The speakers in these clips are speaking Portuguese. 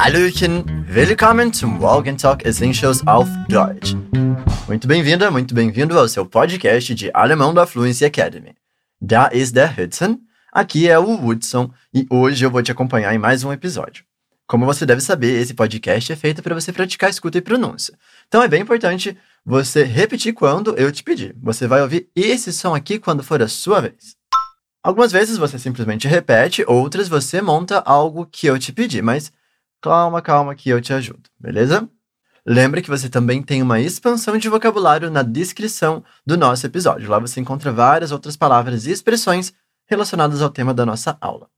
Hallöchen, willkommen zum Walk and Talk Essentials auf Deutsch. Muito bem-vinda, muito bem-vindo ao seu podcast de alemão da Fluency Academy. Da ist der Hudson, aqui é o Woodson e hoje eu vou te acompanhar em mais um episódio. Como você deve saber, esse podcast é feito para você praticar escuta e pronúncia. Então é bem importante você repetir quando eu te pedir. Você vai ouvir esse som aqui quando for a sua vez. Algumas vezes você simplesmente repete, outras você monta algo que eu te pedi, mas calma, calma que eu te ajudo, beleza? Lembre que você também tem uma expansão de vocabulário na descrição do nosso episódio. Lá você encontra várias outras palavras e expressões relacionadas ao tema da nossa aula.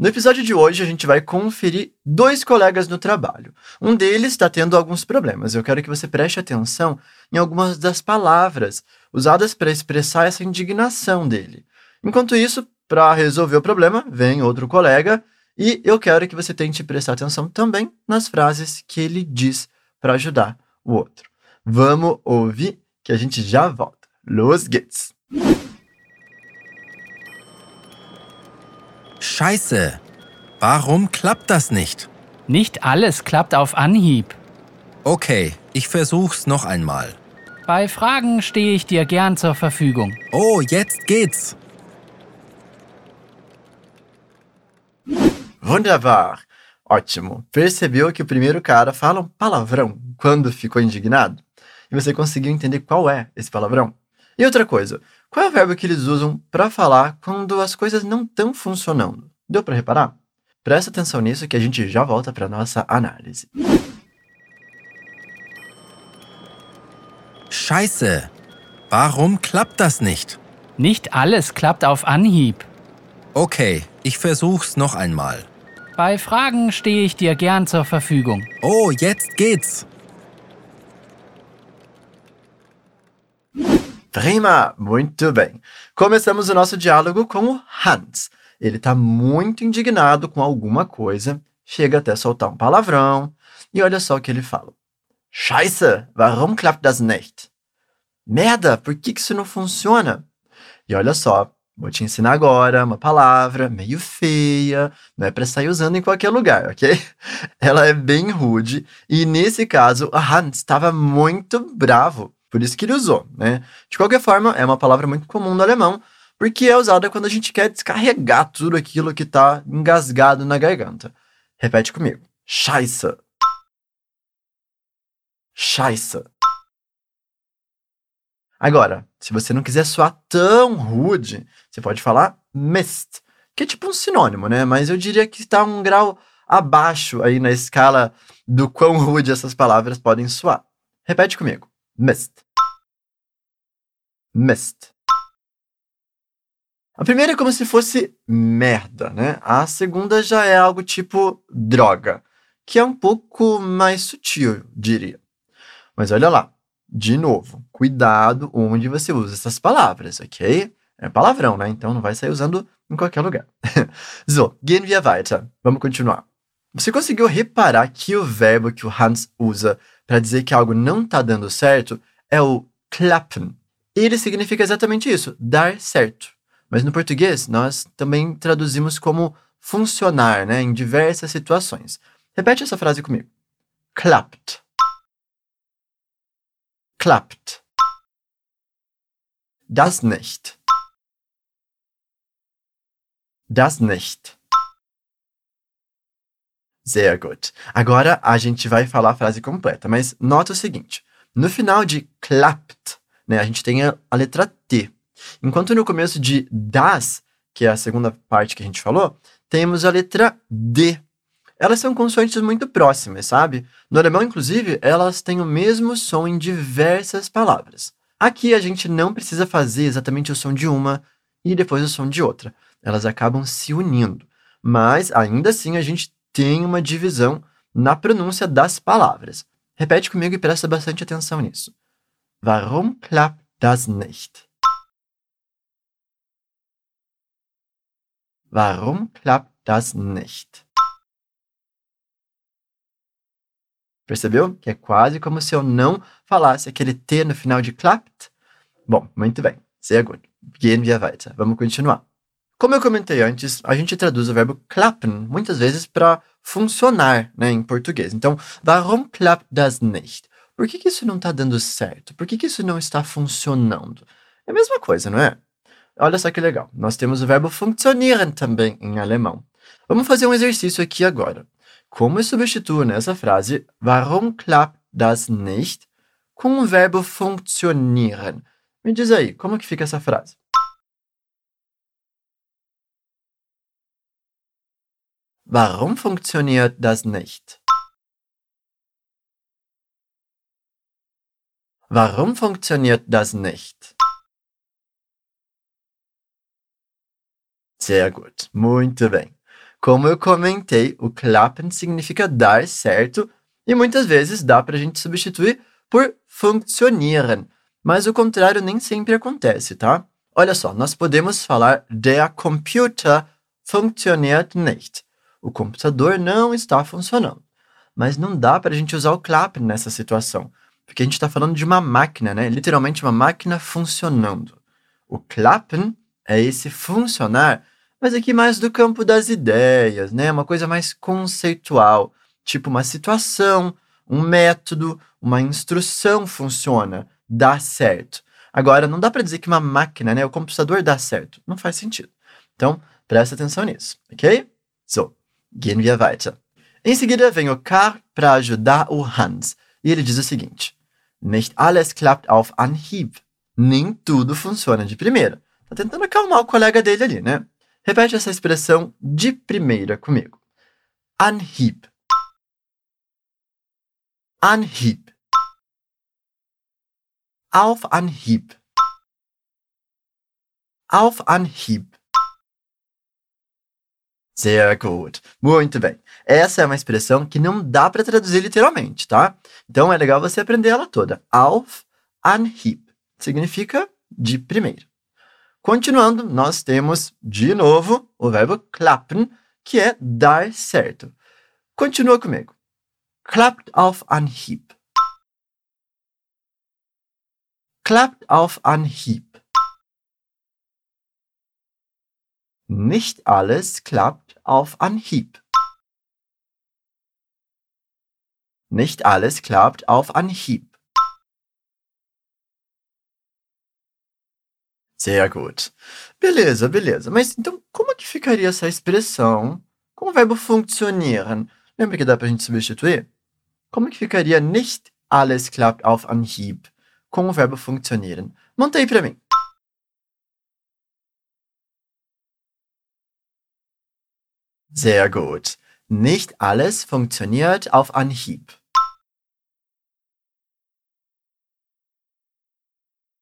No episódio de hoje, a gente vai conferir dois colegas no trabalho. Um deles está tendo alguns problemas. Eu quero que você preste atenção em algumas das palavras usadas para expressar essa indignação dele. Enquanto isso, para resolver o problema, vem outro colega e eu quero que você tente prestar atenção também nas frases que ele diz para ajudar o outro. Vamos ouvir que a gente já volta. Los geht's! Scheiße. Warum klappt das nicht? Nicht alles klappt auf Anhieb. Okay, ich versuch's noch einmal. Bei Fragen stehe ich dir gern zur Verfügung. Oh, jetzt geht's. Wunderbar! Ótimo! Percebeu que o primeiro cara fala um palavrão quando ficou indignado? E você conseguiu entender qual é esse palavrão? E outra coisa, qual é o verbo que eles usam para falar quando as coisas não estão funcionando? Deu para reparar? Presta atenção nisso que a gente já volta para nossa análise. Scheiße. Warum klappt das nicht? Nicht alles klappt auf Anhieb. Okay, ich versuch's noch einmal. Bei Fragen stehe ich dir gern zur Verfügung. Oh, jetzt geht's. Prima! Muito bem. Começamos o nosso diálogo com o Hans. Ele está muito indignado com alguma coisa, chega até a soltar um palavrão, e olha só o que ele fala. Scheiße, warum klappt das nicht? Merda, por que, que isso não funciona? E olha só, Vou te ensinar agora uma palavra meio feia, não é para sair usando em qualquer lugar, ok? Ela é bem rude e nesse caso Hans estava muito bravo, por isso que ele usou, né? De qualquer forma, é uma palavra muito comum no alemão, porque é usada quando a gente quer descarregar tudo aquilo que está engasgado na garganta. Repete comigo. Scheiße. Scheiße. Agora, se você não quiser soar tão rude, você pode falar Mist, que é tipo um sinônimo, né? Mas eu diria que está um grau abaixo aí na escala do quão rude essas palavras podem soar. Repete comigo. Mist. Mist. A primeira é como se fosse merda, né? A segunda já é algo tipo droga, que é um pouco mais sutil, diria. Mas olha lá, de novo, cuidado onde você usa essas palavras, ok? É palavrão, né? Então não vai sair usando em qualquer lugar. so, gehen wir weiter. Vamos continuar. Você conseguiu reparar que o verbo que o Hans usa para dizer que algo não está dando certo é o klappen. Ele significa exatamente isso, dar certo. Mas no português, nós também traduzimos como funcionar, né, em diversas situações. Repete essa frase comigo. Klappt klappt. Das nicht. Das nicht. Sehr gut. Agora a gente vai falar a frase completa, mas nota o seguinte: no final de klappt, né, a gente tem a, a letra T. Enquanto no começo de das, que é a segunda parte que a gente falou, temos a letra D. Elas são consoantes muito próximas, sabe? No alemão, inclusive, elas têm o mesmo som em diversas palavras. Aqui a gente não precisa fazer exatamente o som de uma e depois o som de outra. Elas acabam se unindo. Mas ainda assim a gente tem uma divisão na pronúncia das palavras. Repete comigo e presta bastante atenção nisso. Warum klappt das nicht? Warum klappt das nicht? Percebeu? Que é quase como se eu não falasse aquele T no final de klappt. Bom, muito bem. Sehr gut. Gehen wir weiter. Vamos continuar. Como eu comentei antes, a gente traduz o verbo klappen muitas vezes para funcionar né, em português. Então, warum klappt das nicht? Por que, que isso não está dando certo? Por que, que isso não está funcionando? É a mesma coisa, não é? Olha só que legal. Nós temos o verbo funktionieren também em alemão. Vamos fazer um exercício aqui agora. Como substituo nessa frase warum klappt das nicht com o verbo funktionieren? Me diz aí, como que fica essa frase? Warum funktioniert das nicht? Warum funktioniert das nicht? Sehr gut, muito bem. Como eu comentei, o klappen significa dar certo e muitas vezes dá para a gente substituir por funktionieren, mas o contrário nem sempre acontece, tá? Olha só, nós podemos falar der Computer funktioniert nicht. O computador não está funcionando. Mas não dá para a gente usar o klappen nessa situação, porque a gente está falando de uma máquina, né? Literalmente uma máquina funcionando. O klappen é esse funcionar, mas aqui mais do campo das ideias, né? Uma coisa mais conceitual, tipo uma situação, um método, uma instrução funciona, dá certo. Agora, não dá para dizer que uma máquina, né, o computador dá certo. Não faz sentido. Então, presta atenção nisso, ok? So, gehen wir weiter. Em seguida, vem o Karl para ajudar o Hans. E ele diz o seguinte: Nicht alles klappt auf Anhieb. Nem tudo funciona de primeira. Tá tentando acalmar o colega dele ali, né? Repete essa expressão de primeira comigo. Anhieb. Anhieb. Auf Anhieb. Auf Anhieb. Sehr gut. Muito bem. Essa é uma expressão que não dá para traduzir literalmente, tá? Então é legal você aprender ela toda. Auf Anhieb significa de primeira. Continuando, nós temos de novo o verbo klappen, que é dar certo. Continua comigo. Klappt auf Anhieb. Klappt auf Anhieb. Nicht alles klappt auf Anhieb. Nicht alles klappt auf Anhieb. Sehr gut. Beleza, beleza. Mas então, como é que ficaria essa expressão com o verbo funktionieren? Lembra que dá para a gente substituir? Como é que ficaria nicht alles klappt auf Anhieb com o verbo funktionieren? Monta aí para mim. Sehr gut. Nicht alles funktioniert auf Anhieb.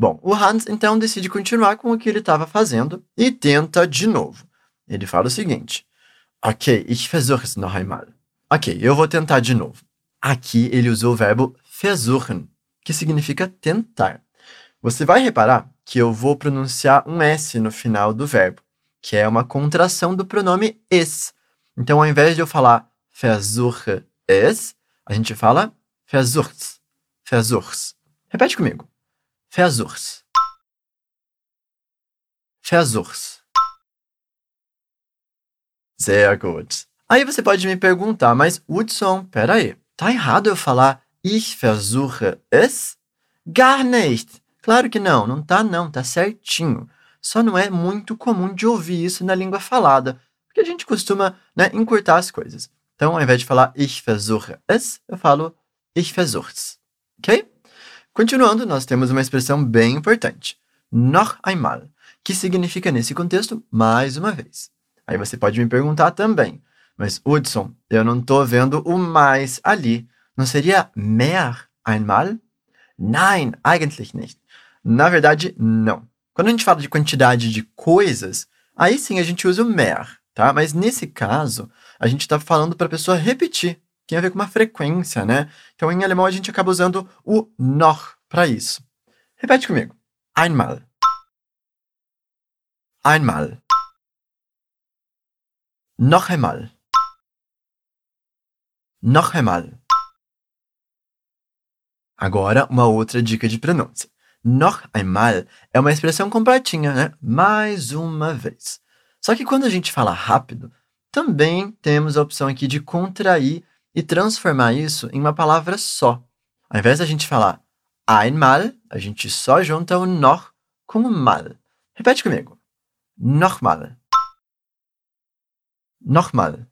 Bom, o Hans então decide continuar com o que ele estava fazendo e tenta de novo. Ele fala o seguinte: Ok, ich versuche es noch einmal. Ok, eu vou tentar de novo. Aqui ele usou o verbo versuchen, que significa tentar. Você vai reparar que eu vou pronunciar um S no final do verbo, que é uma contração do pronome es. Então, ao invés de eu falar versuche es, a gente fala versuchs. Versuchs. Repete comigo. Versuchs. Versuchs. Sehr gut. Aí você pode me perguntar, mas Hudson, peraí, tá errado eu falar ich versuche es? Gar nicht. Claro que não, não tá não, tá certinho. Só não é muito comum de ouvir isso na língua falada, porque a gente costuma né, encurtar as coisas. Então, ao invés de falar ich versuche es, eu falo ich versuch's. Ok? Continuando, nós temos uma expressão bem importante, noch einmal, que significa nesse contexto mais uma vez. Aí você pode me perguntar também, mas Hudson, eu não estou vendo o mais ali. Não seria mehr einmal? Nein, eigentlich nicht. Na verdade, não. Quando a gente fala de quantidade de coisas, aí sim a gente usa o mehr, tá? Mas nesse caso, a gente está falando para a pessoa repetir tem a ver com uma frequência, né? Então, em alemão, a gente acaba usando o noch para isso. Repete comigo. Einmal. Einmal. Noch einmal. Noch einmal. Agora, uma outra dica de pronúncia. Noch einmal é uma expressão completinha, né? Mais uma vez. Só que quando a gente fala rápido, também temos a opção aqui de contrair e transformar isso em uma palavra só. Ao invés da gente falar einmal, a gente só junta o noch com o mal. Repete comigo. Nochmal. Nochmal.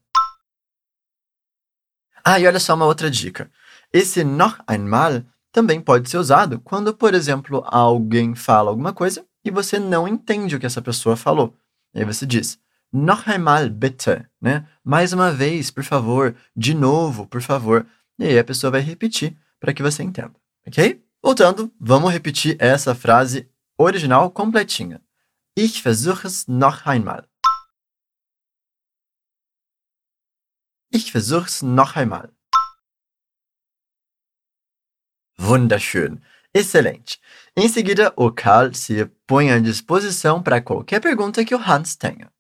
Ah, e olha só uma outra dica. Esse noch einmal também pode ser usado quando, por exemplo, alguém fala alguma coisa e você não entende o que essa pessoa falou. E aí você diz, noch einmal bitte, né? Mais uma vez, por favor, de novo, por favor. E aí a pessoa vai repetir para que você entenda, ok? Voltando, vamos repetir essa frase original completinha. Ich versuche es noch einmal. Ich versuche es noch einmal. Wunderschön. Excelente. Em seguida, o Karl se põe à disposição para qualquer pergunta que o Hans tenha.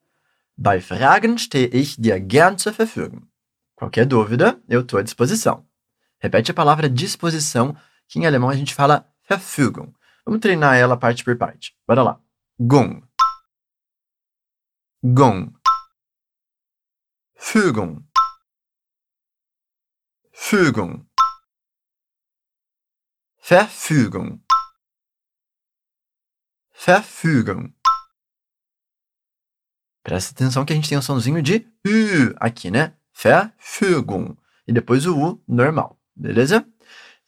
Bei Fragen stehe ich dir gern zur Verfügung. Qualquer dúvida, eu estou à disposição. Repete a palavra disposição, que em alemão a gente fala Verfügung. Vamos treinar ela parte por parte. Bora lá. Gung. Gung. Fügung. Fügung. Verfügung. Verfügung. Presta atenção que a gente tem o somzinho de U aqui, né? Verfügung. E depois o U normal, beleza?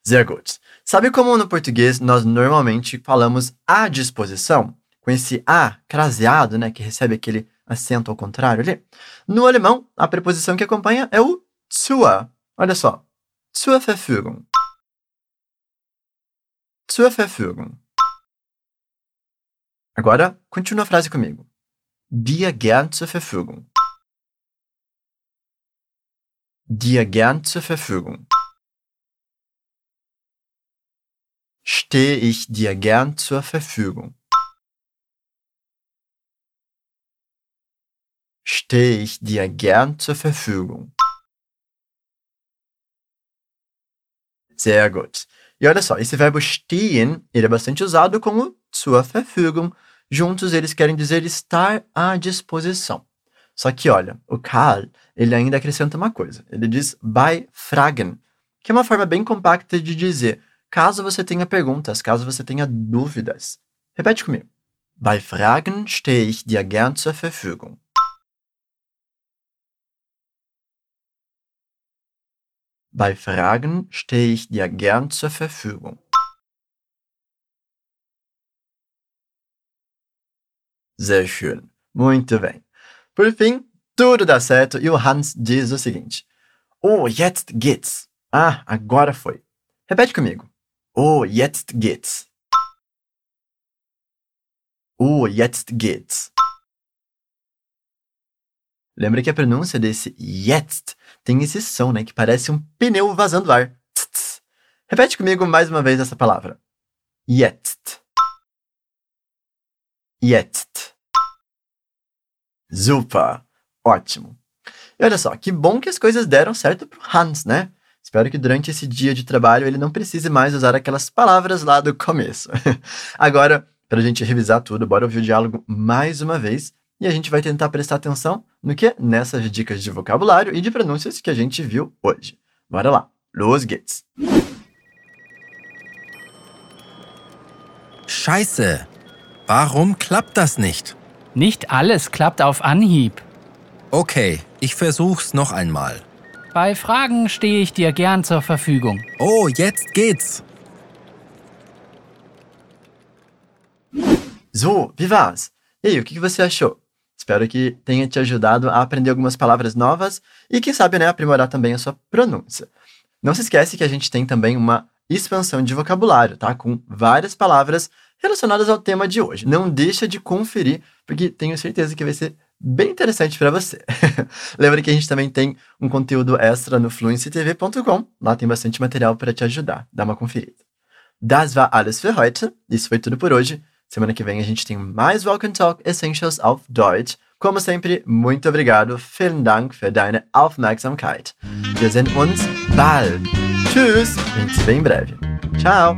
Sehr gut. Sabe como no português nós normalmente falamos à disposição? Com esse A craseado, né? Que recebe aquele acento ao contrário ali. No alemão, a preposição que acompanha é o zur. Olha só. Zur Verfügung. Zur Verfügung. Agora, continua a frase comigo. Dir gern zur Verfügung. Dir gern zur Verfügung. Stehe ich dir gern zur Verfügung. Stehe ich dir gern zur Verfügung. Sehr gut. E olha só, esse verbo stehen, ele é bastante usado como zur Verfügung. Juntos eles querem dizer estar à disposição. Só que olha, o Karl, ele ainda acrescenta uma coisa. Ele diz bei Fragen, que é uma forma bem compacta de dizer caso você tenha perguntas, caso você tenha dúvidas. Repete comigo. Bei Fragen stehe ich dir gern zur Verfügung. Bei Fragen stehe ich dir gern zur Verfügung. Sehr schön. Muito bem. Por fim, tudo dá certo e o Hans diz o seguinte: Oh, jetzt geht's. Ah, agora foi. Repete comigo. Oh, jetzt geht's. Oh, jetzt geht's. Lembra que a pronúncia desse jetzt tem esse som, né, que parece um pneu vazando ar. Repete comigo mais uma vez essa palavra. Jetzt. Jetzt. Super. Ótimo. E olha só, que bom que as coisas deram certo pro Hans, né? Espero que durante esse dia de trabalho ele não precise mais usar aquelas palavras lá do começo. Agora, para a gente revisar tudo, bora ouvir o diálogo mais uma vez e a gente vai tentar prestar atenção no que? Nessas dicas de vocabulário e de pronúncias que a gente viu hoje. Bora lá. Los geht's. Scheiße. Warum klappt das nicht? Nicht alles klappt auf Anhieb. Okay, ich versuch's noch einmal. Bei Fragen stehe ich dir gern zur Verfügung. Oh, jetzt geht's. So, wie war's? E aí, o que que você achou? Espero que tenha te ajudado a aprender algumas palavras novas e, quem sabe, né, aprimorar também a sua pronúncia. Não se esquece que a gente tem também uma expansão de vocabulário, tá? Com várias palavras relacionadas ao tema de hoje. Não deixa de conferir, porque tenho certeza que vai ser bem interessante para você. Lembra que a gente também tem um conteúdo extra no fluencytv.com. Lá tem bastante material para te ajudar. Dá uma conferida. Das war alles für heute. Isso foi tudo por hoje. Semana que vem a gente tem mais and Talk Essentials auf Deutsch. Como sempre, muito obrigado. Vielen Dank für deine Aufmerksamkeit. Wir sehen uns bald. Tschüss. A gente se vê em breve. Tchau.